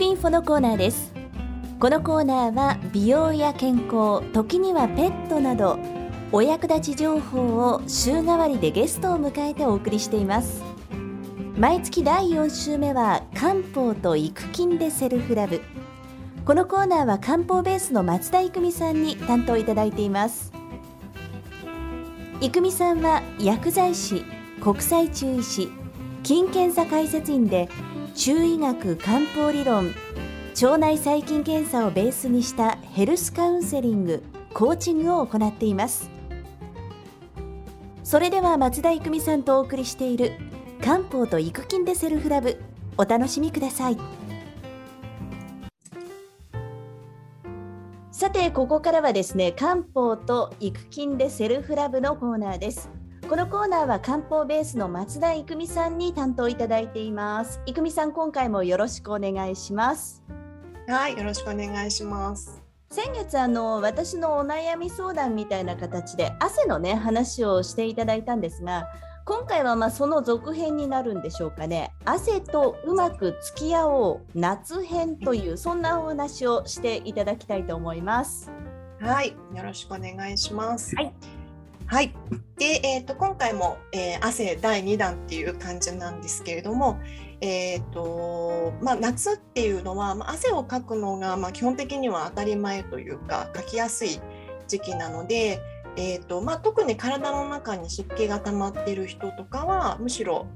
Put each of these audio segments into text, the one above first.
食インフォのコーナーです。このコーナーは美容や健康時にはペットなどお役立ち情報を週替わりでゲストを迎えてお送りしています。毎月第4週目は漢方と育菌でセルフラブ。このコーナーは漢方ベースの松田育美さんに担当いただいています。育美さんは薬剤師国際中医師菌検査解説員で中医学漢方理論。腸内細菌検査をベースにしたヘルスカウンセリングコーチングを行っています。それでは松田育美さんとお送りしている漢方と育菌でセルフラブ。お楽しみください。さてここからはですね漢方と育菌でセルフラブのコーナーです。このコーナーは漢方ベースの松田育美さんに担当いただいています。育美さん今回もよろしくお願いします。はいよろしくお願いします。先月あの私のお悩み相談みたいな形で汗のね話をしていただいたんですが今回はまあその続編になるんでしょうかね。汗とうまく付き合おう夏編というそんなお話をしていただきたいと思います。はいよろしくお願いします。はいはい。で、えっ、ー、と、今回も、えー、汗第2弾っていう感じなんですけれども、えっ、ー、と、まあ、夏っていうのは、まあ、汗をかくのが、まあ、基本的には当たり前というか、かきやすい時期なので、えーとまあ、特に体の中に湿気が溜まっている人とかはむしろ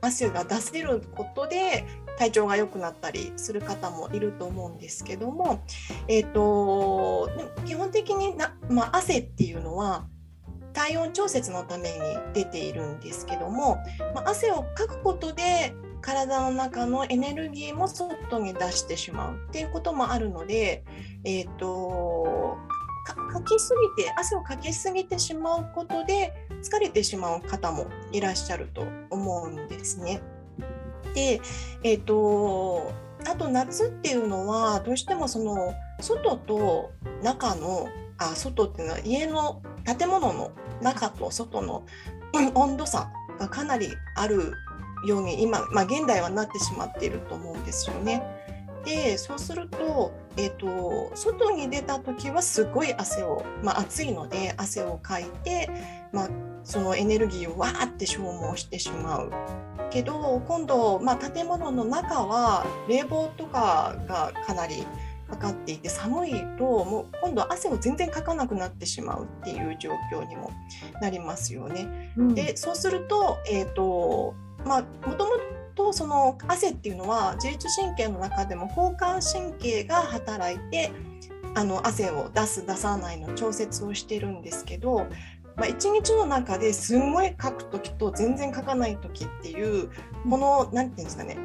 汗が出せることで体調が良くなったりする方もいると思うんですけども、えーと、基本的にな、まあ、汗っていうのは体温調節のために出ているんですけども、まあ、汗をかくことで体の中のエネルギーも外に出してしまうっていうこともあるので、えーとかきすぎて汗をかきすぎてしまうことで疲れてしまう方もいらっしゃると思うんですね。で、えーと、あと夏っていうのはどうしてもその外と中のあ外っていうのは家の建物の中と外の温度差がかなりあるように今、まあ、現代はなってしまっていると思うんですよね。でそうすると,、えーと、外に出た時はすごい汗を、まあ、暑いので汗をかいて、まあ、そのエネルギーをわーって消耗してしまう。けど今度、まあ、建物の中は冷房とかがかなりかかっていて寒いともう今度汗を全然かかなくなってしまうっていう状況にもなりますよね。うん、でそうすると,、えーとまあ、もともとその汗っていうのは自律神経の中でも交感神経が働いてあの汗を出す出さないの調節をしてるんですけど、まあ、1日の中ですんごい書く時と全然書かない時っていうこの何て言うんですかね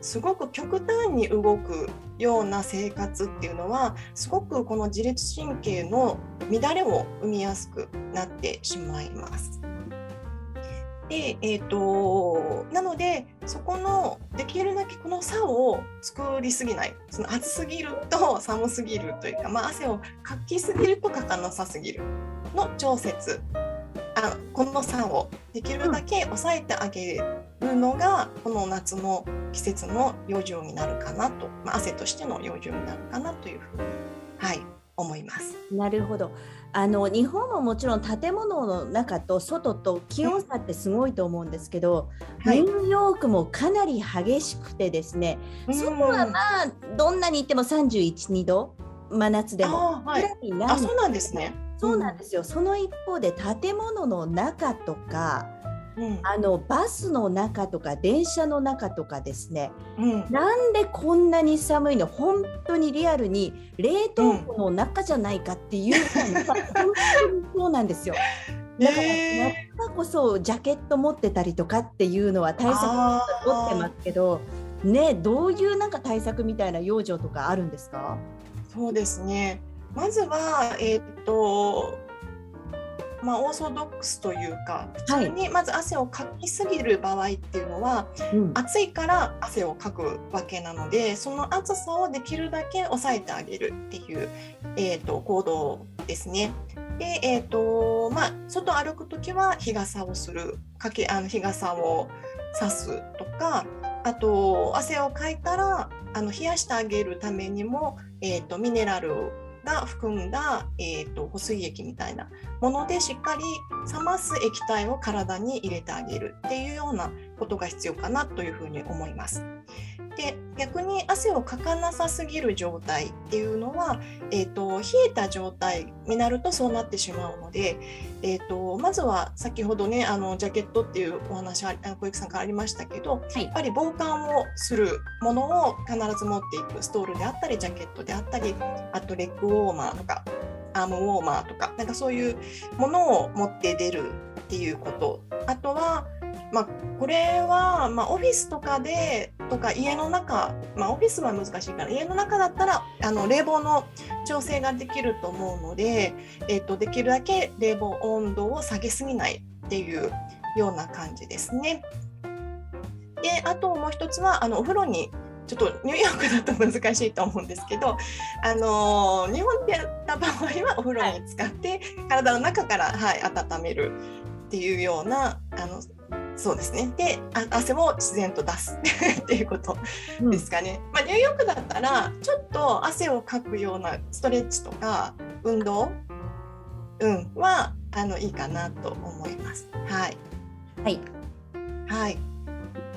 すごく極端に動くような生活っていうのはすごくこの自律神経の乱れを生みやすくなってしまいます。で、えーと、なのでそこのできるだけこの差を作りすぎない。その暑すぎると寒すぎるというか、まあ、汗をかきすぎるとかかなさすぎるの調節。あこの差をできるだけ抑えてあげるのが、この夏の季節の養生になるかなと、まあ、汗としての養生になるかなというふうに、はい、思います。なるほど。あの日本ももちろん建物の中と外と気温差ってすごいと思うんですけど、はい、ニューヨークもかなり激しくてですね、外はまあどんなに行っても31、2度真夏でもはい、あそうなんですね。そうなんですよ。その一方で建物の中とかうん、あのバスの中とか電車の中とかですね、うん、なんでこんなに寒いの本当にリアルに冷凍庫の中じゃないかっていうのが、うん、本当にそうなんですよ。だから夏場こそジャケット持ってたりとかっていうのは対策を取ってますけどねどういうなんか対策みたいな養生とかあるんですか？そうですね。まずは、えー、っとまあ、オーソドックスというか普通にまず汗をかきすぎる場合っていうのは、はい、暑いから汗をかくわけなのでその暑さをできるだけ抑えてあげるっていう、えーと、行動ですね。で、えーとまあ、外歩く時は日傘をするかけあの日傘をさすとかあと汗をかいたらあの冷やしてあげるためにも、えーと、ミネラルが含んだ、えーと、保水液みたいなものでしっかり冷ます液体を体に入れてあげるっていうようなことが必要かなというふうに思います。で逆に汗をかかなさすぎる状態っていうのは、えーと、冷えた状態になるとそうなってしまうので、えーと、まずは先ほどねあのジャケットっていうお話あ小雪さんからありましたけど、はい、やっぱり防寒をするものを必ず持っていくストールであったりジャケットであったりあとレッグウォーマーとかアームウォーマーとかなんかそういうものを持って出るっていうこと。あとはまあ、これは、まあ、オフィスとかでとか家の中、まあ、オフィスは難しいから家の中だったらあの冷房の調整ができると思うので、えーと、できるだけ冷房温度を下げすぎないっていうような感じですね。であともう一つはあのお風呂にちょっとニューヨークだと難しいと思うんですけど、あのー、日本でやった場合はお風呂に使って体の中から、はい、温めるっていうようなあのそうですね。で、汗も自然と出す っていうことですかね。うん、まあ、ニューヨークだったら、ちょっと汗をかくようなストレッチとか運動、うん、はあのいいかなと思います。はい。はい。はい。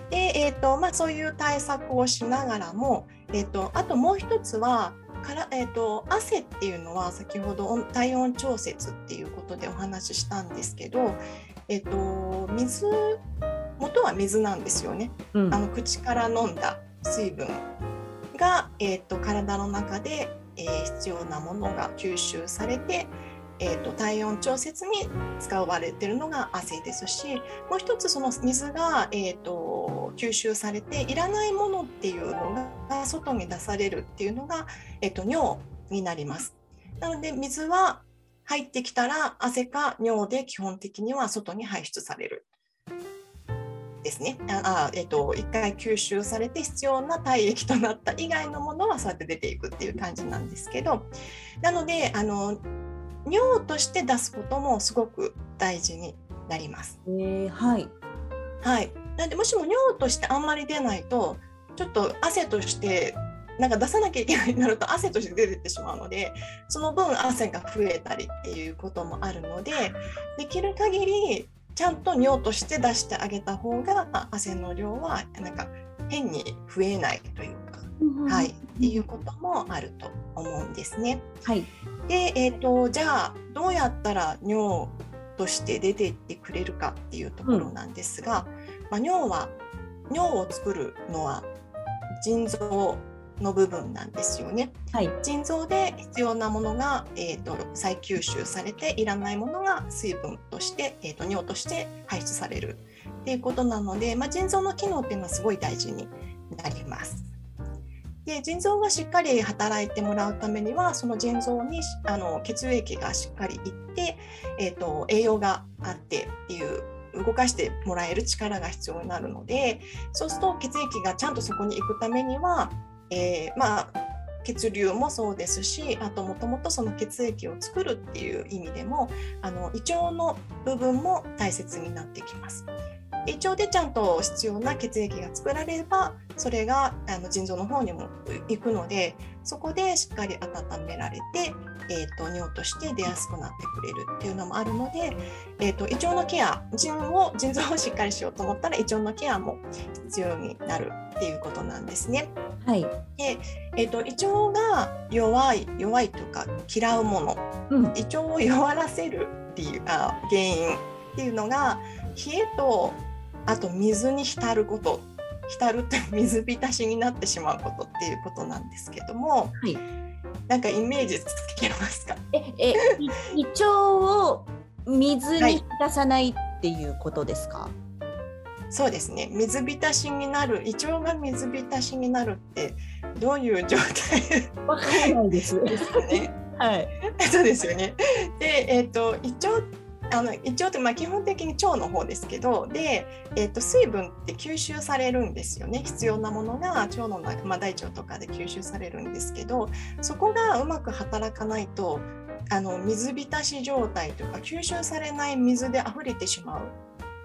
で、えっ、ー、と、まあ、そういう対策をしながらも、えっ、ー、と、あともう一つは、から、えーと、汗っていうのは先ほど体温調節っていうことでお話ししたんですけど、えっと、水元は水なんですよね、うん、あの口から飲んだ水分が、えっと、体の中で、えー、必要なものが吸収されて、えーと、体温調節に使われているのが汗ですしもう一つその水が、えーと、吸収されていらないものっていうのが外に出されるっていうのが、えーと尿になります。なので水は入ってきたら汗か尿で基本的には外に排出される。ですね。あえっ、ー、と、一回吸収されて必要な体液となった以外のものはそうやって出ていくっていう感じなんですけど、なので、あの、尿として出すこともすごく大事になります。えー、はい。はい。なんで、もしも尿としてあんまり出ないと、ちょっと汗としてなんか出さなきゃいけないになると汗として出てってしまうのでその分汗が増えたりっていうこともあるのでできる限りちゃんと尿として出してあげた方が汗の量はなんか変に増えないというか、はい、っていうこともあると思うんですね。はい、で、えーと、じゃあどうやったら尿として出ていってくれるかっていうところなんですが、うん、まあ、尿は尿を作るのは腎臓の部分なんですよね。はい、腎臓で必要なものが、えーと、再吸収されていらないものが水分として、えーと、尿として排出されるっていうことなので、まあ、腎臓の機能っていうのはすごい大事になります。で腎臓がしっかり働いてもらうためにはその腎臓にあの血液がしっかりいって、えーと栄養があってっていう動かしてもらえる力が必要になるのでそうすると血液がちゃんとそこに行くためにはえー、まあ血流もそうですしあともともとその血液を作るっていう意味でもあの胃腸の部分も大切になってきます。胃腸でちゃんと必要な血液が作られればそれがあの腎臓の方にも行くのでそこでしっかり温められて、えーと、尿として出やすくなってくれるっていうのもあるので、えーと、胃腸のケア腎を腎臓をしっかりしようと思ったら胃腸のケアも必要になるっていうことなんですね。はい、で、えーと、胃腸が弱い弱いとか嫌うもの、うん、胃腸を弱らせるっていうあ原因っていうのが冷えとあと水に浸ること。浸るって 水浸しになってしまうことっていうことなんですけども、はい、なんかイメージつけますか？ええ胃腸を水に浸さないっていうことですか、はい、そうですね水浸しになる胃腸が水浸しになるってどういう状態？わからないですですね。はい、そうですよね。で、えっ、ー、と胃腸あの胃腸ってまあ基本的に腸の方ですけどで、えー、と水分って吸収されるんですよね必要なものが腸の中、まあ、大腸とかで吸収されるんですけどそこがうまく働かないとあの水浸し状態というか吸収されない水で溢れてしまう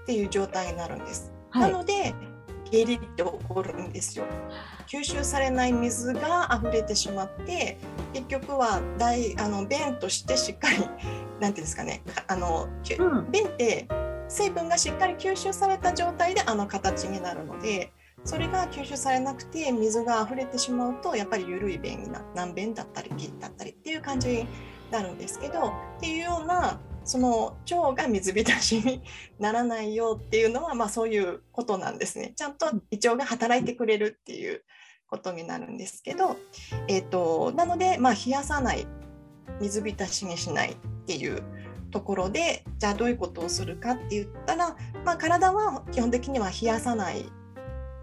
っていう状態になるんです。はい、なので下痢って起こるんですよ。吸収されない水が溢れてしまって結局は大あの便としてしっかり 何て言うんですかねあの、うん、便って水分がしっかり吸収された状態であの形になるのでそれが吸収されなくて水が溢れてしまうとやっぱり緩い便にな難便だったり下痢だったりっていう感じになるんですけどっていうようなその腸が水浸しにならないよっていうのは、まあ、そういうことなんですね。ちゃんと胃腸が働いてくれるっていうことになるんですけど、えーと、なので、まあ、冷やさない水浸しにしないっていうところでじゃあどういうことをするかって言ったら、まあ、体は基本的には冷やさない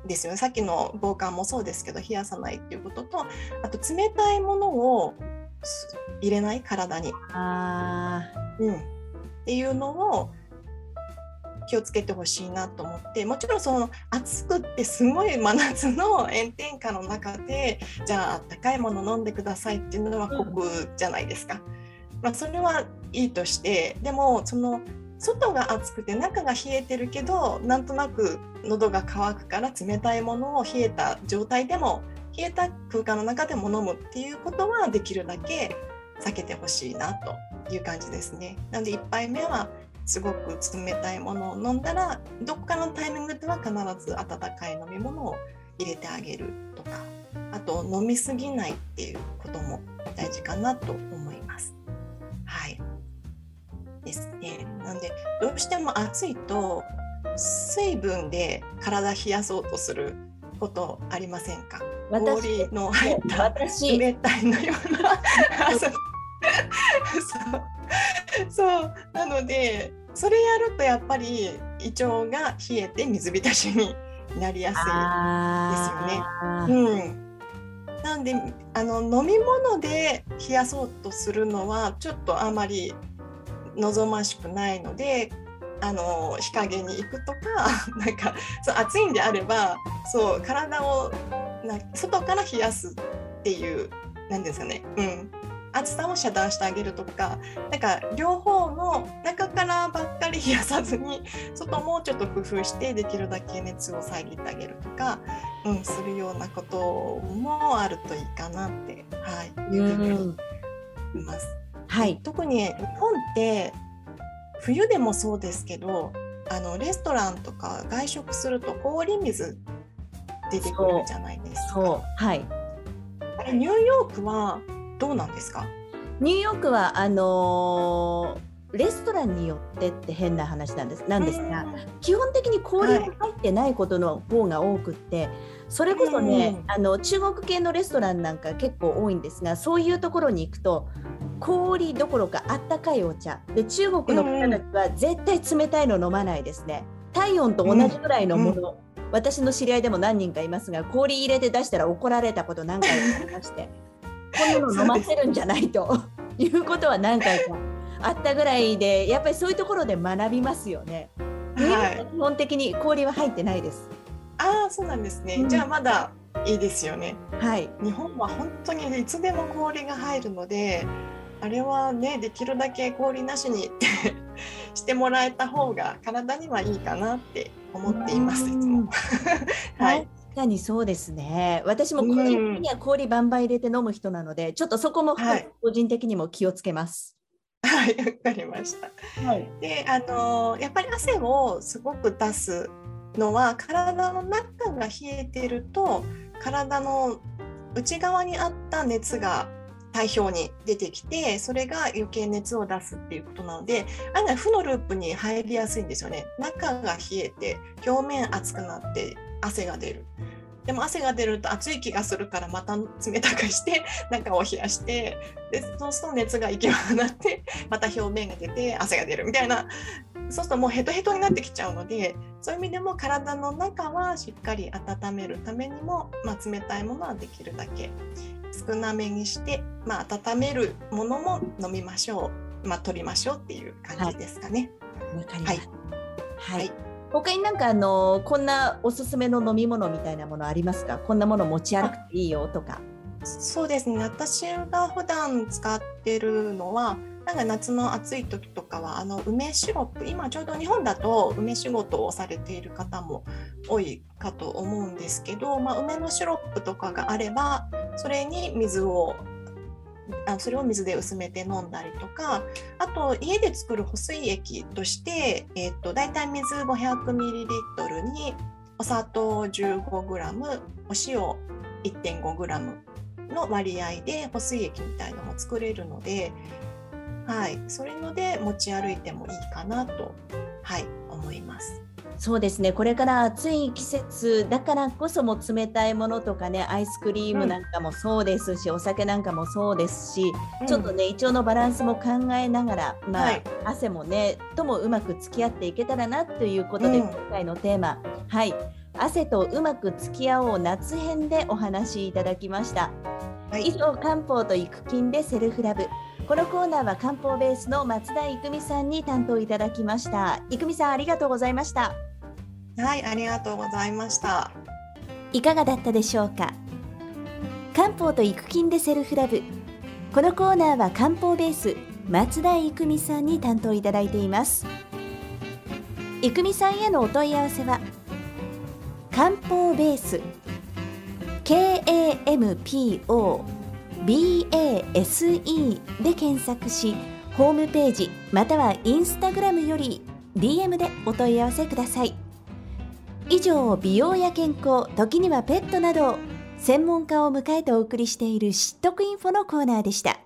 ですよねさっきの防寒もそうですけど冷やさないっていうこととあと冷たいものを入れない体に。あうん、っていうのを気をつけてほしいなと思ってもちろんその暑くってすごい真夏の炎天下の中でじゃああったかいもの飲んでくださいっていうのは酷じゃないですか。まあ、それはいいとしてでもその外が暑くて中が冷えてるけどなんとなく喉が渇くから冷たいものを冷えた状態でも冷えた空間の中でも飲むっていうことはできるだけ避けてほしいなという感じですね。なので1杯目はすごく冷たいものを飲んだらどっかのタイミングでは必ず温かい飲み物を入れてあげるとかあと飲みすぎないっていうことも大事かなと思います。はいですね。なんでどうしても暑いと水分で体冷やそうとすることありませんか？氷の入った冷たいのような。そう。そう。なのでそれやるとやっぱり胃腸が冷えて水浸しになりやすいですよね。うん、なんであの飲み物で冷やそうとするのはちょっとあまり望ましくないのであの日陰に行くとか なんかそう暑いんであればそう体をな外から冷やすっていう何ですかね、うん、暑さを遮断してあげるとかなんか両方の中からばっかり冷やさずに 外もちょっと工夫してできるだけ熱を遮ってあげるとか、うん、するようなこともあるといいかなって、はい、いうふうに思います。はい、特に日本って冬でもそうですけどあのレストランとか外食すると氷水出てくるじゃないですか。はい、あれニューヨークはどうなんですか？ニューヨークはあのー、レストランによってって変な話なんです。なんですが、基本的に氷が入ってないことの方が多くって、はい、それこそね、あの中国系のレストランなんか結構多いんですがそういうところに行くと氷どころかあったかいお茶。で中国の方たちは絶対冷たいの飲まないですね。体温と同じぐらいのもの、私の知り合いでも何人かいますが氷入れて出したら怒られたこと何回かありまして。こんなの飲ませるんじゃないと。いうことは何回かあったぐらいでやっぱりそういうところで学びますよね。はい、基本的に氷は入ってないです。ああそうなんですね、うん、じゃあまだいいですよね。はい。日本は本当にいつでも氷が入るので、あれはねできるだけ氷なしに してもらえた方が体にはいいかなって思っていますいつも。はい。確かにそうですね。私も個人的には氷バンバン入れて飲む人なので、うん、ちょっとそこも個人的にも気をつけます。はい、わかりました。はい、で、あのやっぱり汗をすごく出すのは体の中が冷えてると体の内側にあった熱が体表に出てきてそれが余計熱を出すっていうことなので案外負のループに入りやすいんですよね中が冷えて表面熱くなって汗が出る。でも汗が出ると暑い気がするからまた冷たくして 中を冷やしてでそうすると熱が行き渡ってまた表面が出て汗が出るみたいなそうするともうヘトヘトになってきちゃうのでそういう意味でも体の中はしっかり温めるためにも、まあ、冷たいものはできるだけ。少なめにして、まあ、温めるものも飲みましょう、まあ、取りましょうっていう感じですかね。はい、かりました、はい、はい。他になんかあのこんなおすすめの飲み物みたいなものありますか？こんなもの持ち歩くといいよとか。そうですね。私が普段使ってるのはなんか夏の暑い時とかはあの梅シロップ今ちょうど日本だと梅仕事をされている方も多いかと思うんですけど、まあ、梅のシロップとかがあればそれに水をあそれを水で薄めて飲んだりとかあと家で作る保水液として、えーと、大体水 500ml にお砂糖 15g お塩 1.5g の割合で保水液みたいなのも作れるので、はい、それので持ち歩いてもいいかなと、はい、思います。そうですね。これから暑い季節だからこそも冷たいものとかねアイスクリームなんかもそうですし、うん、お酒なんかもそうですし、うん、ちょっとね胃腸のバランスも考えながら、まあ、はい、汗もねともうまく付き合っていけたらなということで、うん、今回のテーマ。はい。汗とうまく付き合おう夏編でお話しいただきました、はい、以上漢方と育菌でセルフラブこのコーナーは漢方ベースの松田育美さんに担当いただきました。育美さんありがとうございました。はいありがとうございました。いかがだったでしょうか？漢方と育菌でセルフラブ。このコーナーは漢方ベース松田育美さんに担当いただいています。育美さんへのお問い合わせは漢方ベース KAMPO BASE で検索しホームページまたはインスタグラムより DM でお問い合わせください。以上美容や健康時にはペットなど専門家を迎えてお送りしている知得インフォのコーナーでした。